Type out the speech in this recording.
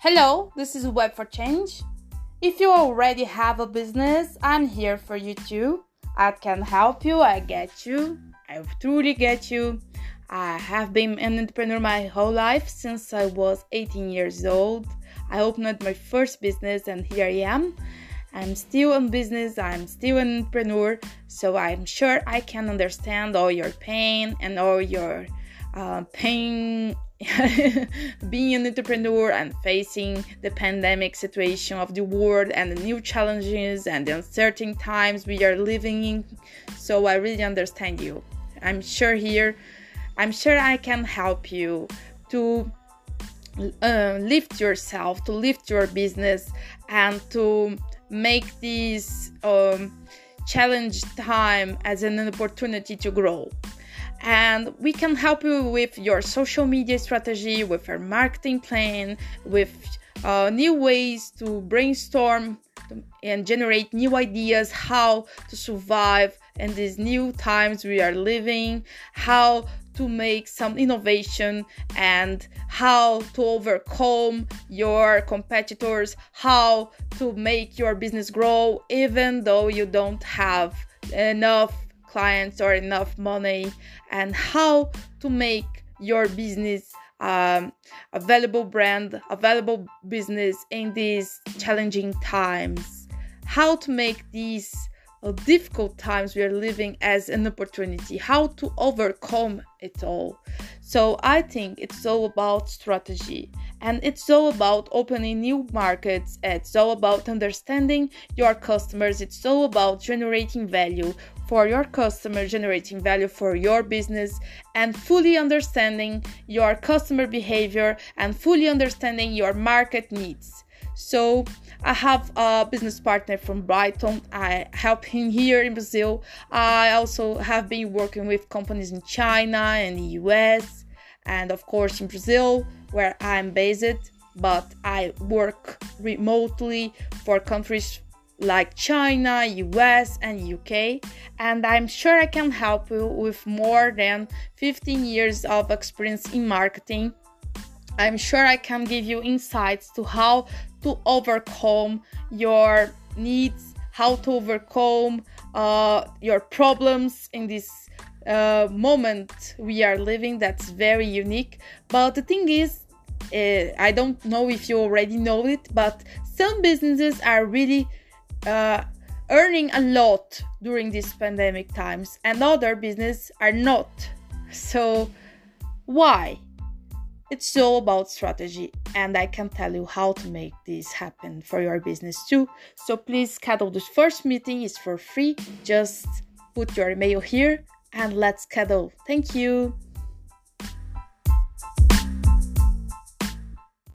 Hello, this is Web for Change. If you already have a business, I'm here for you too. I can help you, I get you, I truly get you. I have been an entrepreneur my whole life since I was 18 years old. I opened my first business and here I am. I'm still in business, I'm still an entrepreneur, so I'm sure I can understand all your pain and all your uh, pain being an entrepreneur and facing the pandemic situation of the world and the new challenges and the uncertain times we are living in. So I really understand you. I'm sure here, I'm sure I can help you to uh, lift yourself, to lift your business, and to make this um, challenge time as an opportunity to grow and we can help you with your social media strategy, with your marketing plan, with uh, new ways to brainstorm and generate new ideas how to survive in these new times we are living, how to make some innovation and how to overcome your competitors, how to make your business grow even though you don't have enough clients or enough money and how to make your business um, a valuable brand, a valuable business in these challenging times. How to make these uh, difficult times we are living as an opportunity, how to overcome it all. So, I think it's all about strategy and it's all about opening new markets. It's all about understanding your customers. It's all about generating value for your customer, generating value for your business, and fully understanding your customer behavior and fully understanding your market needs. So, I have a business partner from Brighton. I help him here in Brazil. I also have been working with companies in China and the US, and of course in Brazil, where I'm based. But I work remotely for countries like China, US, and UK, and I'm sure I can help you with more than 15 years of experience in marketing. I'm sure I can give you insights to how to overcome your needs, how to overcome uh, your problems in this uh, moment we are living that's very unique. But the thing is, uh, I don't know if you already know it, but some businesses are really uh, earning a lot during these pandemic times and other businesses are not. So why? It's all about strategy and i can tell you how to make this happen for your business too. So please schedule this first meeting is for free. Just put your email here and let's cuddle. thank you